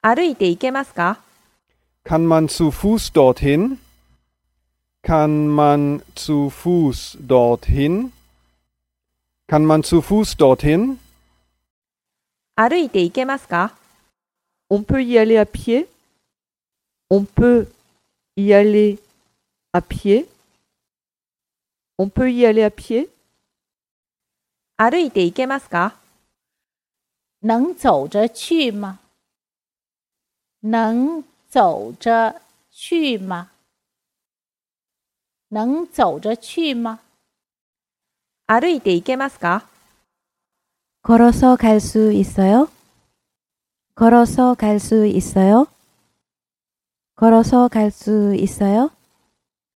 歩いて行けますか Kann man zu Fuß dorthin? Kann man zu Fuß dorthin? Kann man zu Fuß dorthin? 歩いて行けますか On peut y aller à pied On peut y aller à pied On peut y aller à pied 歩いて行けますか能走着去吗？能走着去吗？能走着去吗？歩いて行けますか 걸어서 갈 수 있어요? 걸어서 갈 수 있어요? 걸어서 갈 수 있어요?